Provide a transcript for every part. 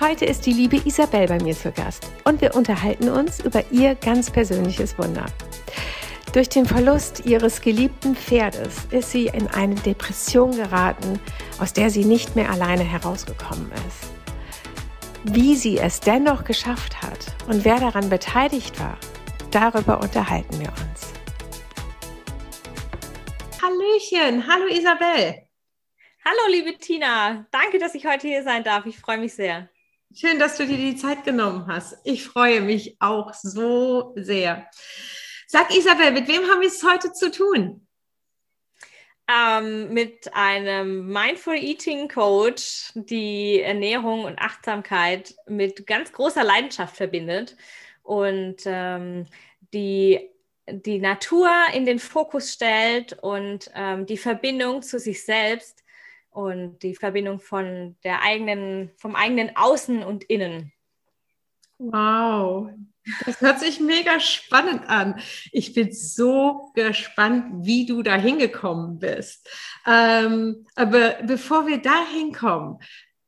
Heute ist die liebe Isabel bei mir zu Gast und wir unterhalten uns über ihr ganz persönliches Wunder. Durch den Verlust ihres geliebten Pferdes ist sie in eine Depression geraten, aus der sie nicht mehr alleine herausgekommen ist. Wie sie es dennoch geschafft hat und wer daran beteiligt war, darüber unterhalten wir uns. Hallöchen, hallo Isabel. Hallo liebe Tina, danke, dass ich heute hier sein darf. Ich freue mich sehr. Schön, dass du dir die Zeit genommen hast. Ich freue mich auch so sehr. Sag Isabel, mit wem haben wir es heute zu tun? Ähm, mit einem Mindful Eating Coach, die Ernährung und Achtsamkeit mit ganz großer Leidenschaft verbindet und ähm, die die Natur in den Fokus stellt und ähm, die Verbindung zu sich selbst und die Verbindung von der eigenen, vom eigenen Außen und Innen. Wow, das hört sich mega spannend an. Ich bin so gespannt, wie du da hingekommen bist. Ähm, aber bevor wir da hinkommen,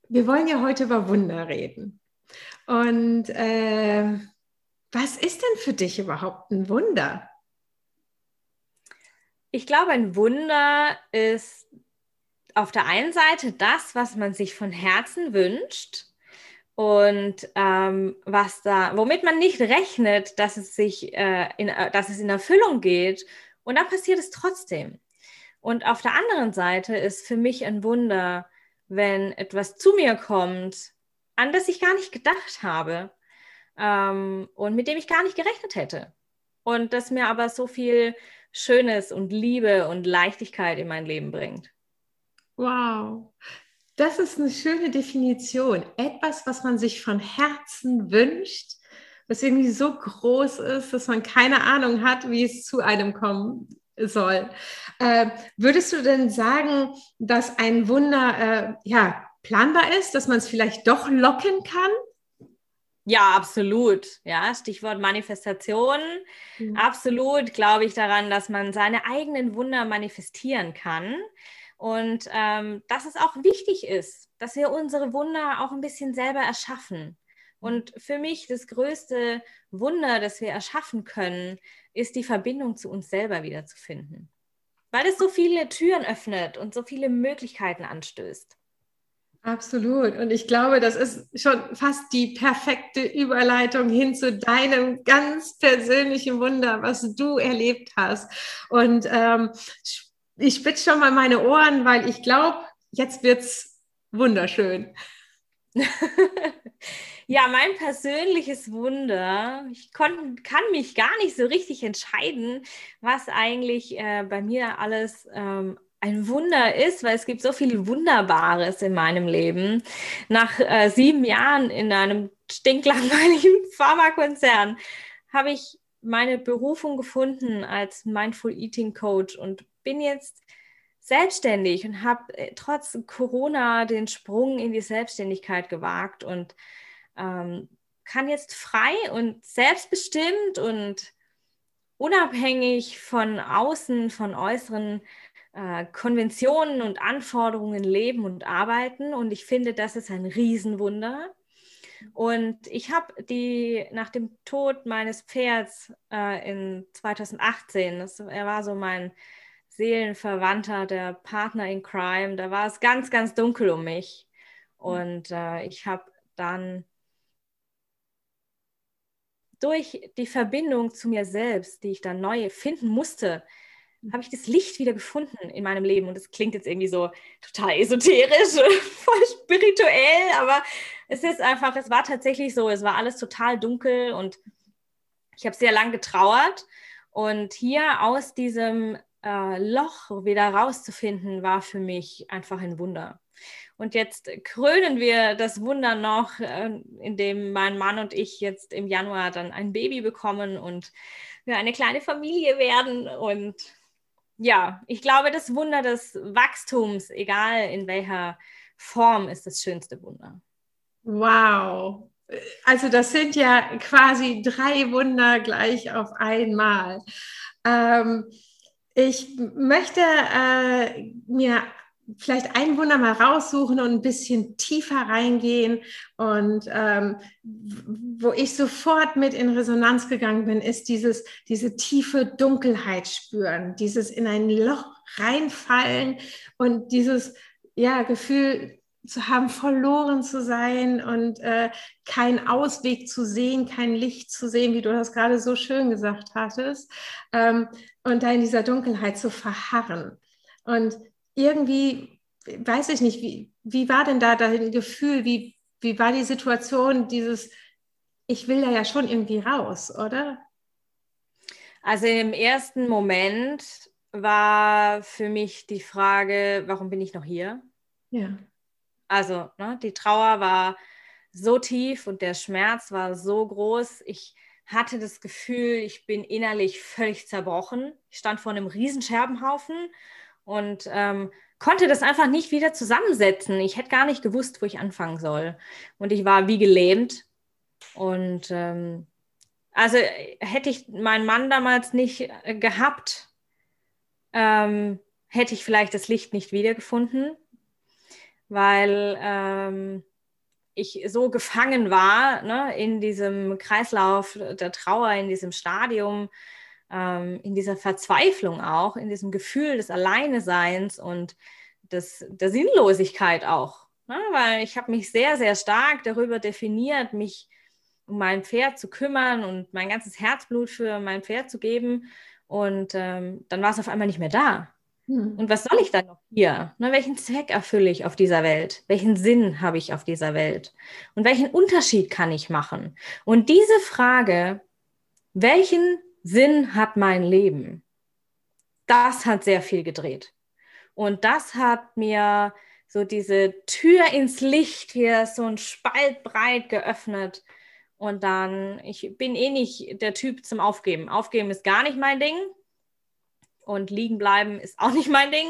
wir wollen ja heute über Wunder reden. Und äh, was ist denn für dich überhaupt ein Wunder? Ich glaube, ein Wunder ist auf der einen Seite das, was man sich von Herzen wünscht und ähm, was da, womit man nicht rechnet, dass es sich, äh, in, äh, dass es in Erfüllung geht. Und dann passiert es trotzdem. Und auf der anderen Seite ist für mich ein Wunder, wenn etwas zu mir kommt, an das ich gar nicht gedacht habe ähm, und mit dem ich gar nicht gerechnet hätte. Und das mir aber so viel Schönes und Liebe und Leichtigkeit in mein Leben bringt. Wow, das ist eine schöne Definition. Etwas, was man sich von Herzen wünscht, was irgendwie so groß ist, dass man keine Ahnung hat, wie es zu einem kommen soll. Äh, würdest du denn sagen, dass ein Wunder äh, ja, planbar ist, dass man es vielleicht doch locken kann? Ja, absolut. Ja, Stichwort Manifestation. Mhm. Absolut glaube ich daran, dass man seine eigenen Wunder manifestieren kann. Und ähm, dass es auch wichtig ist, dass wir unsere Wunder auch ein bisschen selber erschaffen. Und für mich das größte Wunder, das wir erschaffen können, ist die Verbindung zu uns selber wiederzufinden. Weil es so viele Türen öffnet und so viele Möglichkeiten anstößt. Absolut. Und ich glaube, das ist schon fast die perfekte Überleitung hin zu deinem ganz persönlichen Wunder, was du erlebt hast. Und ähm, ich spitze schon mal meine Ohren, weil ich glaube, jetzt wird es wunderschön. ja, mein persönliches Wunder, ich kon, kann mich gar nicht so richtig entscheiden, was eigentlich äh, bei mir alles ähm, ein Wunder ist, weil es gibt so viel Wunderbares in meinem Leben. Nach äh, sieben Jahren in einem stinklangweiligen Pharmakonzern habe ich meine Berufung gefunden als Mindful Eating Coach und bin jetzt selbstständig und habe äh, trotz Corona den Sprung in die Selbstständigkeit gewagt und ähm, kann jetzt frei und selbstbestimmt und unabhängig von außen, von äußeren äh, Konventionen und Anforderungen leben und arbeiten. Und ich finde, das ist ein Riesenwunder. Und ich habe die nach dem Tod meines Pferds äh, in 2018, das, er war so mein Seelenverwandter, der Partner in Crime, da war es ganz, ganz dunkel um mich. Und äh, ich habe dann durch die Verbindung zu mir selbst, die ich dann neu finden musste, habe ich das Licht wieder gefunden in meinem Leben. Und das klingt jetzt irgendwie so total esoterisch, voll spirituell, aber es ist einfach, es war tatsächlich so, es war alles total dunkel und ich habe sehr lang getrauert. Und hier aus diesem äh, Loch wieder rauszufinden, war für mich einfach ein Wunder. Und jetzt krönen wir das Wunder noch, äh, indem mein Mann und ich jetzt im Januar dann ein Baby bekommen und wir eine kleine Familie werden. Und ja, ich glaube, das Wunder des Wachstums, egal in welcher Form, ist das schönste Wunder. Wow. Also das sind ja quasi drei Wunder gleich auf einmal. Ähm, ich möchte äh, mir vielleicht ein Wunder mal raussuchen und ein bisschen tiefer reingehen. Und ähm, wo ich sofort mit in Resonanz gegangen bin, ist dieses, diese tiefe Dunkelheit spüren, dieses in ein Loch reinfallen und dieses ja, Gefühl zu haben, verloren zu sein und äh, keinen Ausweg zu sehen, kein Licht zu sehen, wie du das gerade so schön gesagt hattest, ähm, und da in dieser Dunkelheit zu verharren. Und irgendwie, weiß ich nicht, wie, wie war denn da dein Gefühl, wie, wie war die Situation, dieses, ich will da ja schon irgendwie raus, oder? Also im ersten Moment war für mich die Frage, warum bin ich noch hier? Ja. Also ne, die Trauer war so tief und der Schmerz war so groß. Ich hatte das Gefühl, ich bin innerlich völlig zerbrochen. Ich stand vor einem riesen Scherbenhaufen und ähm, konnte das einfach nicht wieder zusammensetzen. Ich hätte gar nicht gewusst, wo ich anfangen soll. Und ich war wie gelähmt. Und ähm, also hätte ich meinen Mann damals nicht äh, gehabt, ähm, hätte ich vielleicht das Licht nicht wiedergefunden weil ähm, ich so gefangen war ne, in diesem Kreislauf der Trauer, in diesem Stadium, ähm, in dieser Verzweiflung auch, in diesem Gefühl des Alleineseins und des, der Sinnlosigkeit auch. Ne, weil ich habe mich sehr, sehr stark darüber definiert, mich um mein Pferd zu kümmern und mein ganzes Herzblut für mein Pferd zu geben. Und ähm, dann war es auf einmal nicht mehr da. Hm. Und was soll ich dann noch hier? Ne, welchen Zweck erfülle ich auf dieser Welt? Welchen Sinn habe ich auf dieser Welt? Und welchen Unterschied kann ich machen? Und diese Frage, welchen Sinn hat mein Leben? Das hat sehr viel gedreht. Und das hat mir so diese Tür ins Licht hier so ein Spalt breit geöffnet. Und dann, ich bin eh nicht der Typ zum Aufgeben. Aufgeben ist gar nicht mein Ding und liegen bleiben ist auch nicht mein Ding.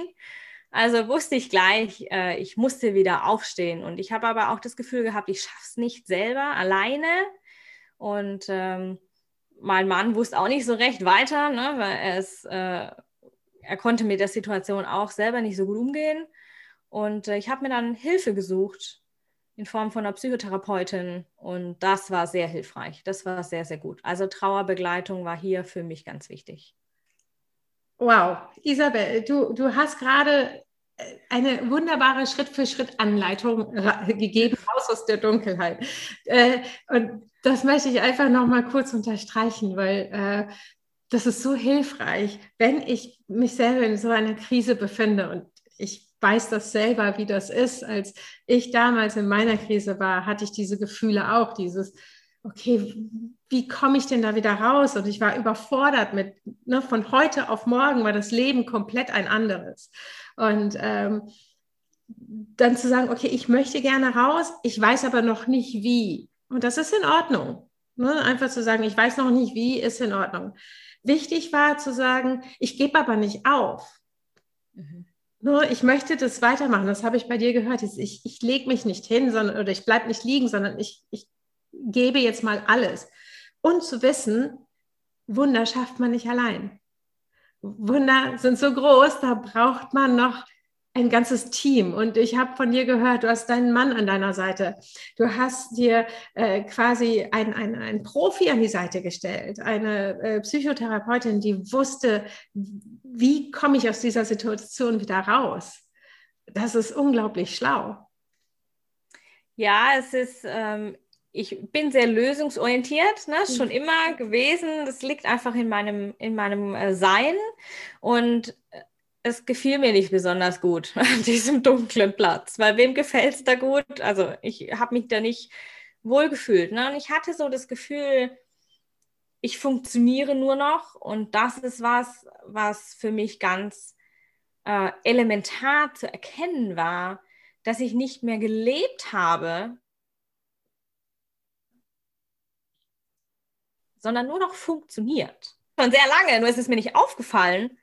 Also wusste ich gleich, äh, ich musste wieder aufstehen. Und ich habe aber auch das Gefühl gehabt, ich schaffe es nicht selber alleine. Und ähm, mein Mann wusste auch nicht so recht weiter, ne, weil er, äh, er konnte mit der Situation auch selber nicht so gut umgehen. Und äh, ich habe mir dann Hilfe gesucht in Form von einer Psychotherapeutin. Und das war sehr hilfreich. Das war sehr, sehr gut. Also Trauerbegleitung war hier für mich ganz wichtig. Wow, Isabel, du, du hast gerade äh, eine wunderbare Schritt-für-Schritt-Anleitung gegeben, raus aus der Dunkelheit. Äh, und das möchte ich einfach noch mal kurz unterstreichen, weil äh, das ist so hilfreich, wenn ich mich selber in so einer Krise befinde und ich weiß das selber, wie das ist. Als ich damals in meiner Krise war, hatte ich diese Gefühle auch, dieses, okay, wie komme ich denn da wieder raus? Und ich war überfordert mit, ne, von heute auf morgen war das Leben komplett ein anderes. Und ähm, dann zu sagen, okay, ich möchte gerne raus, ich weiß aber noch nicht wie. Und das ist in Ordnung. Ne? Einfach zu sagen, ich weiß noch nicht wie, ist in Ordnung. Wichtig war zu sagen, ich gebe aber nicht auf. Mhm. Nur ich möchte das weitermachen. Das habe ich bei dir gehört. Ich, ich lege mich nicht hin, sondern oder ich bleibe nicht liegen, sondern ich, ich gebe jetzt mal alles. Und zu wissen, Wunder schafft man nicht allein. Wunder sind so groß, da braucht man noch ein ganzes Team. Und ich habe von dir gehört, du hast deinen Mann an deiner Seite. Du hast dir äh, quasi einen ein Profi an die Seite gestellt, eine äh, Psychotherapeutin, die wusste, wie komme ich aus dieser Situation wieder raus. Das ist unglaublich schlau. Ja, es ist, ähm, ich bin sehr lösungsorientiert, ne? Mhm. schon immer gewesen. Das liegt einfach in meinem, in meinem äh, Sein. Und äh, es gefiel mir nicht besonders gut an diesem dunklen Platz, weil wem gefällt es da gut? Also ich habe mich da nicht wohlgefühlt. Ne? Und ich hatte so das Gefühl, ich funktioniere nur noch und das ist was, was für mich ganz äh, elementar zu erkennen war, dass ich nicht mehr gelebt habe, sondern nur noch funktioniert. Schon sehr lange, nur ist es mir nicht aufgefallen.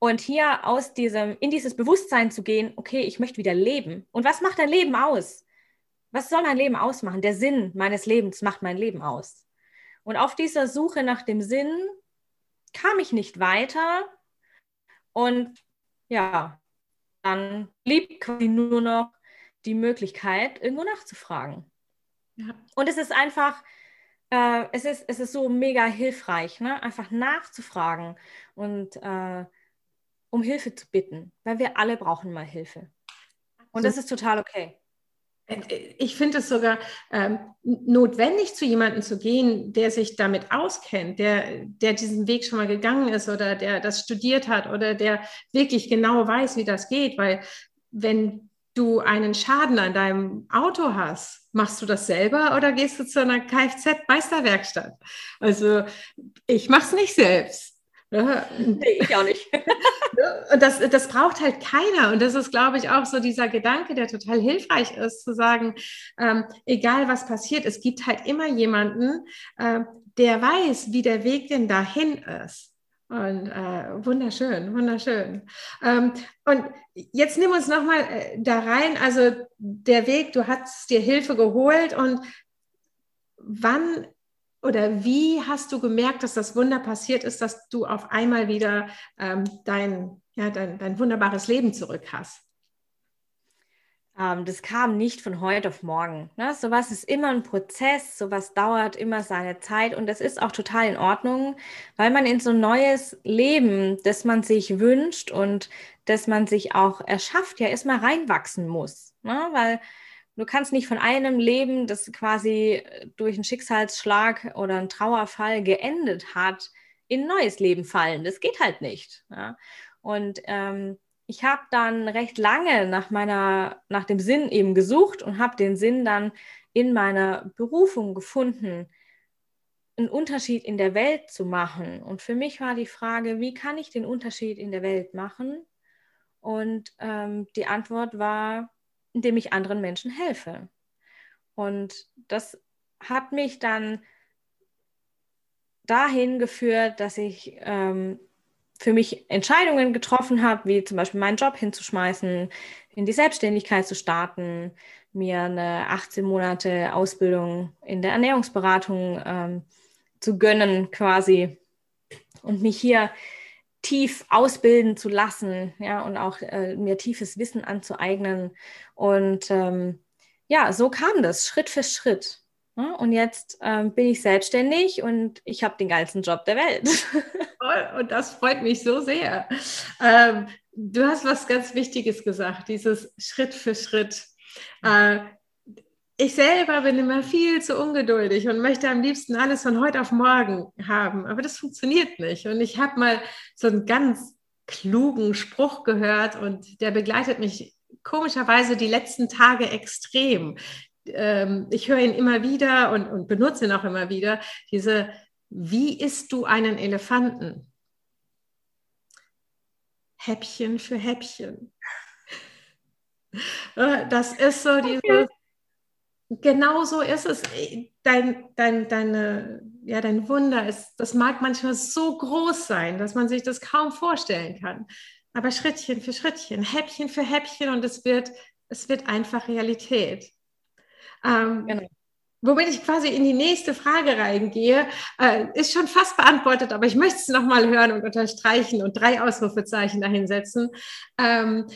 Und hier aus diesem, in dieses Bewusstsein zu gehen, okay, ich möchte wieder leben. Und was macht dein Leben aus? Was soll mein Leben ausmachen? Der Sinn meines Lebens macht mein Leben aus. Und auf dieser Suche nach dem Sinn kam ich nicht weiter. Und ja, dann blieb quasi nur noch die Möglichkeit, irgendwo nachzufragen. Ja. Und es ist einfach, äh, es, ist, es ist so mega hilfreich, ne? einfach nachzufragen und äh, um Hilfe zu bitten, weil wir alle brauchen mal Hilfe. Und das ist total okay. Äh, ich finde es sogar ähm, notwendig, zu jemandem zu gehen, der sich damit auskennt, der, der diesen Weg schon mal gegangen ist oder der das studiert hat oder der wirklich genau weiß, wie das geht. Weil wenn du einen Schaden an deinem Auto hast, machst du das selber oder gehst du zu einer Kfz-Meisterwerkstatt? Also ich mache es nicht selbst. Nee, ich auch nicht. und das, das braucht halt keiner. Und das ist, glaube ich, auch so dieser Gedanke, der total hilfreich ist, zu sagen, ähm, egal was passiert, es gibt halt immer jemanden, äh, der weiß, wie der Weg denn dahin ist. Und äh, wunderschön, wunderschön. Ähm, und jetzt nimm uns nochmal äh, da rein. Also der Weg, du hast dir Hilfe geholt und wann oder wie hast du gemerkt, dass das Wunder passiert ist, dass du auf einmal wieder ähm, dein, ja, dein, dein wunderbares Leben zurück hast? Ähm, das kam nicht von heute auf morgen. Ne? Sowas ist immer ein Prozess, sowas dauert immer seine Zeit und das ist auch total in Ordnung, weil man in so ein neues Leben, das man sich wünscht und das man sich auch erschafft, ja erstmal reinwachsen muss. Ne? Weil Du kannst nicht von einem Leben, das quasi äh, durch einen Schicksalsschlag oder einen Trauerfall geendet hat, in ein neues Leben fallen. Das geht halt nicht. Ja? Und ähm, ich habe dann recht lange nach meiner, nach dem Sinn eben gesucht und habe den Sinn dann in meiner Berufung gefunden, einen Unterschied in der Welt zu machen. Und für mich war die Frage, wie kann ich den Unterschied in der Welt machen? Und ähm, die Antwort war, indem ich anderen Menschen helfe. Und das hat mich dann dahin geführt, dass ich ähm, für mich Entscheidungen getroffen habe, wie zum Beispiel meinen Job hinzuschmeißen, in die Selbstständigkeit zu starten, mir eine 18 Monate Ausbildung in der Ernährungsberatung ähm, zu gönnen quasi und mich hier tief ausbilden zu lassen, ja, und auch äh, mir tiefes Wissen anzueignen. Und ähm, ja, so kam das Schritt für Schritt. Ja? Und jetzt ähm, bin ich selbstständig und ich habe den geilsten Job der Welt. und das freut mich so sehr. Ähm, du hast was ganz Wichtiges gesagt, dieses Schritt für Schritt. Äh, ich selber bin immer viel zu ungeduldig und möchte am liebsten alles von heute auf morgen haben. Aber das funktioniert nicht. Und ich habe mal so einen ganz klugen Spruch gehört und der begleitet mich komischerweise die letzten Tage extrem. Ähm, ich höre ihn immer wieder und, und benutze ihn auch immer wieder. Diese, wie isst du einen Elefanten? Häppchen für Häppchen. Äh, das ist so dieses, genau so ist es. Dein, dein, deine, ja, dein Wunder ist, das mag manchmal so groß sein, dass man sich das kaum vorstellen kann. Aber Schrittchen für Schrittchen, Häppchen für Häppchen und es wird, es wird einfach Realität. Ähm, genau. Womit ich quasi in die nächste Frage reingehe, äh, ist schon fast beantwortet, aber ich möchte es nochmal hören und unterstreichen und drei Ausrufezeichen dahinsetzen. Ähm,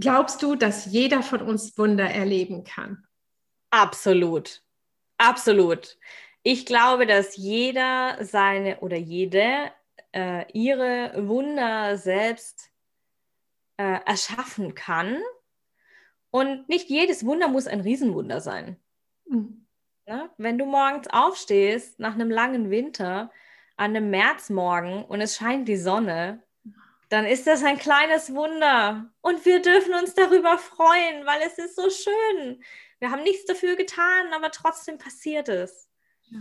glaubst du, dass jeder von uns Wunder erleben kann? Absolut. Absolut. Ich glaube, dass jeder seine oder jede äh, ihre Wunder selbst äh, erschaffen kann. Und nicht jedes Wunder muss ein Riesenwunder sein. Mhm. Ne? Wenn du morgens aufstehst nach einem langen Winter an einem Märzmorgen und es scheint die Sonne, dann ist das ein kleines Wunder. Und wir dürfen uns darüber freuen, weil es ist so schön. Wir haben nichts dafür getan, aber trotzdem passiert es. Ja,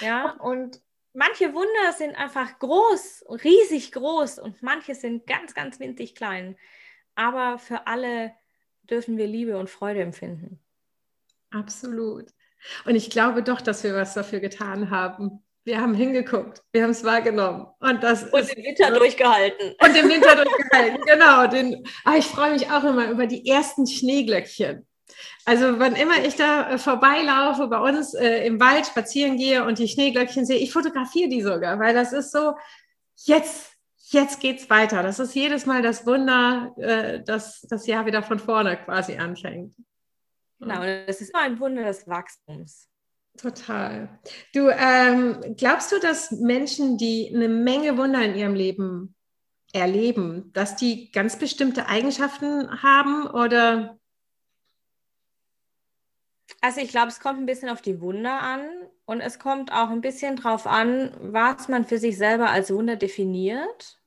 ja und manche Wunder sind einfach groß, riesig groß und manche sind ganz, ganz winzig klein. Aber für alle dürfen wir Liebe und Freude empfinden. Absolut. Und ich glaube doch, dass wir was dafür getan haben. Wir haben hingeguckt, wir haben es wahrgenommen. Und, das und den Winter durchgehalten. Und den Winter durchgehalten, genau. Den, ah, ich freue mich auch immer über die ersten Schneeglöckchen. Also wann immer ich da äh, vorbeilaufe, bei uns äh, im Wald spazieren gehe und die Schneeglöckchen sehe, ich fotografiere die sogar, weil das ist so, jetzt, jetzt geht's weiter. Das ist jedes Mal das Wunder, äh, dass das Jahr wieder von vorne quasi anfängt. Genau, das ist immer ein Wunder des Wachstums. Total. Du, ähm, glaubst du, dass Menschen, die eine Menge Wunder in ihrem Leben erleben, dass die ganz bestimmte Eigenschaften haben oder? Also ich glaube, es kommt ein bisschen auf die Wunder an und es kommt auch ein bisschen darauf an, was man für sich selber als Wunder definiert.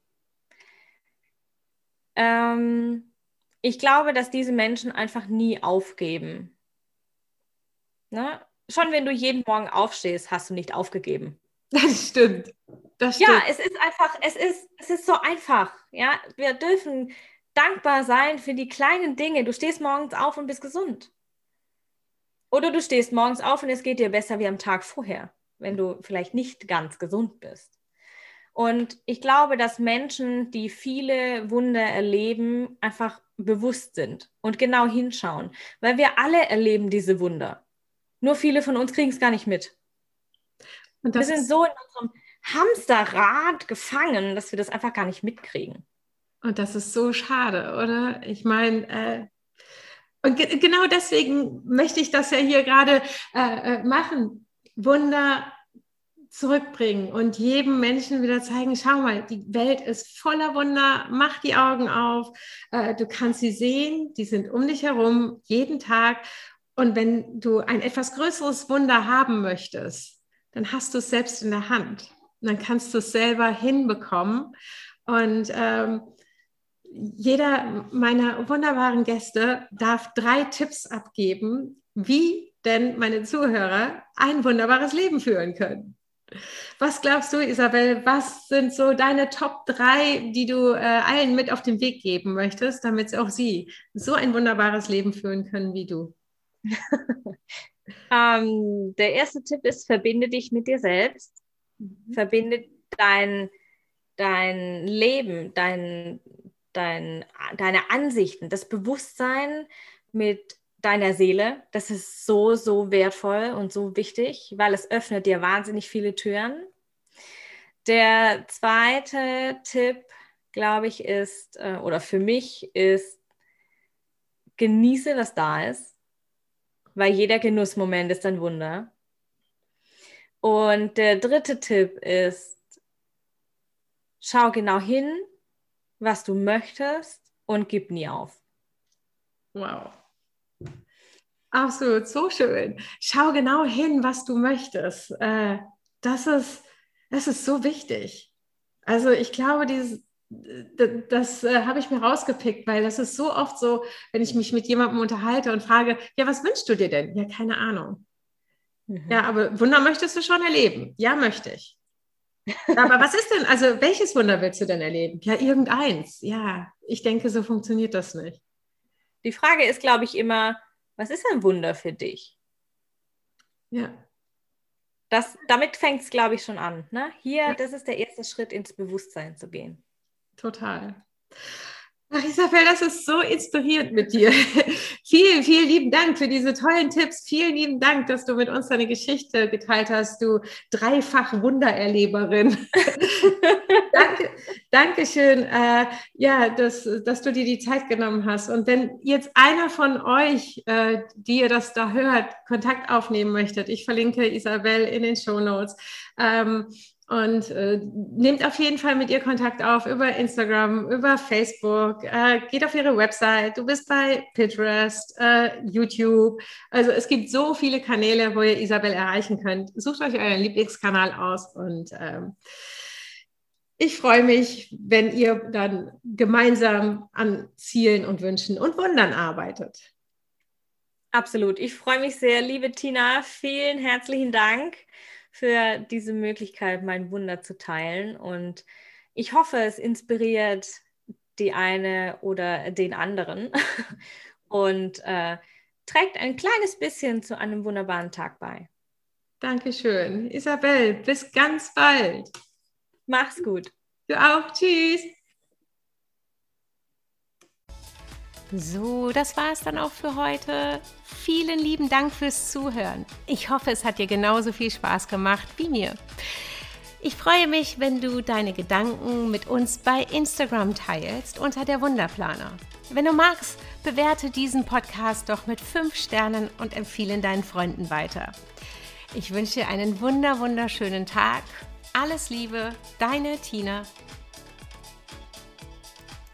Ähm, ich glaube, dass diese Menschen einfach nie aufgeben. Ne? Schon wenn du jeden Morgen aufstehst, hast du nicht aufgegeben. Das stimmt. Das stimmt. Ja, es ist einfach, es ist, es ist so einfach. Ja, wir dürfen dankbar sein für die kleinen Dinge. Du stehst morgens auf und bist gesund. Oder du stehst morgens auf und es geht dir besser wie am Tag vorher, wenn du vielleicht nicht ganz gesund bist. Und ich glaube, dass Menschen, die viele Wunder erleben, einfach bewusst sind und genau hinschauen, weil wir alle erleben diese Wunder. Nur viele von uns kriegen es gar nicht mit. wir sind so in unserem Hamsterrad gefangen, dass wir das einfach gar nicht mitkriegen. Und das ist so schade, oder? Ich meine, äh, und ge genau deswegen möchte ich das ja hier gerade äh, äh machen. Wunder zurückbringen und jedem Menschen wieder zeigen, schau mal, die Welt ist voller Wunder, mach die Augen auf, äh, du kannst sie sehen, die sind um dich herum jeden Tag. Und wenn du ein etwas größeres Wunder haben möchtest, dann hast du es selbst in der Hand. Und dann kannst du es selber hinbekommen. Und ähm, jeder meiner wunderbaren Gäste darf drei Tipps abgeben, wie denn meine Zuhörer ein wunderbares Leben führen können. Was glaubst du, Isabel, was sind so deine Top 3, die du äh, allen mit auf den Weg geben möchtest, damit auch sie so ein wunderbares Leben führen können wie du? ähm, der erste Tipp ist, verbinde dich mit dir selbst. Mhm. Verbinde dein, dein Leben, dein, dein, deine Ansichten, das Bewusstsein mit deiner Seele. Das ist so, so wertvoll und so wichtig, weil es öffnet dir wahnsinnig viele Türen. Der zweite Tipp, glaube ich, ist, äh, oder für mich ist, genieße, was da ist, weil jeder Genussmoment ist ein Wunder. Und der dritte Tipp ist, schau genau hin, was du möchtest und gib nie auf. Wow. Absolut, so schön. Schau genau hin, was du möchtest. Äh, das, ist, das ist so wichtig. Also ich glaube, dieses, das, das äh, habe ich mir rausgepickt, weil das ist so oft so, wenn ich mich mit jemandem unterhalte und frage, ja, was wünschst du dir denn? Ja, keine Ahnung. Mhm. Ja, aber Wunder möchtest du schon erleben? Ja, möchte ich. Aber was ist denn, also welches Wunder willst du denn erleben? Ja, irgendeins. Ja, ich denke, so funktioniert das nicht. Die Frage ist, glaube ich, immer, was ist ein Wunder für dich? Ja. Das, damit fängt es, glaube ich, schon an. Ne? Hier, ja. das ist der erste Schritt, ins Bewusstsein zu gehen. Total. Ach, Isabel, das ist so inspirierend mit dir. vielen, vielen lieben Dank für diese tollen Tipps. Vielen lieben Dank, dass du mit uns deine Geschichte geteilt hast, du dreifach Wundererleberin. danke, Dankeschön, äh, ja, dass, dass du dir die Zeit genommen hast. Und wenn jetzt einer von euch, äh, die ihr das da hört, Kontakt aufnehmen möchtet, ich verlinke Isabel in den Show Notes. Ähm, und äh, nehmt auf jeden Fall mit ihr Kontakt auf über Instagram, über Facebook, äh, geht auf ihre Website, du bist bei Pinterest, äh, YouTube. Also es gibt so viele Kanäle, wo ihr Isabel erreichen könnt. Sucht euch euren Lieblingskanal aus und ähm, ich freue mich, wenn ihr dann gemeinsam an Zielen und Wünschen und Wundern arbeitet. Absolut. Ich freue mich sehr, liebe Tina. Vielen herzlichen Dank für diese Möglichkeit, mein Wunder zu teilen. Und ich hoffe, es inspiriert die eine oder den anderen und äh, trägt ein kleines bisschen zu einem wunderbaren Tag bei. Dankeschön. Isabel, bis ganz bald. Mach's gut. Du auch. Tschüss. So, das war es dann auch für heute. Vielen lieben Dank fürs Zuhören. Ich hoffe, es hat dir genauso viel Spaß gemacht wie mir. Ich freue mich, wenn du deine Gedanken mit uns bei Instagram teilst unter der Wunderplaner. Wenn du magst, bewerte diesen Podcast doch mit 5 Sternen und empfehle ihn deinen Freunden weiter. Ich wünsche dir einen wunder wunderschönen Tag. Alles Liebe, deine Tina.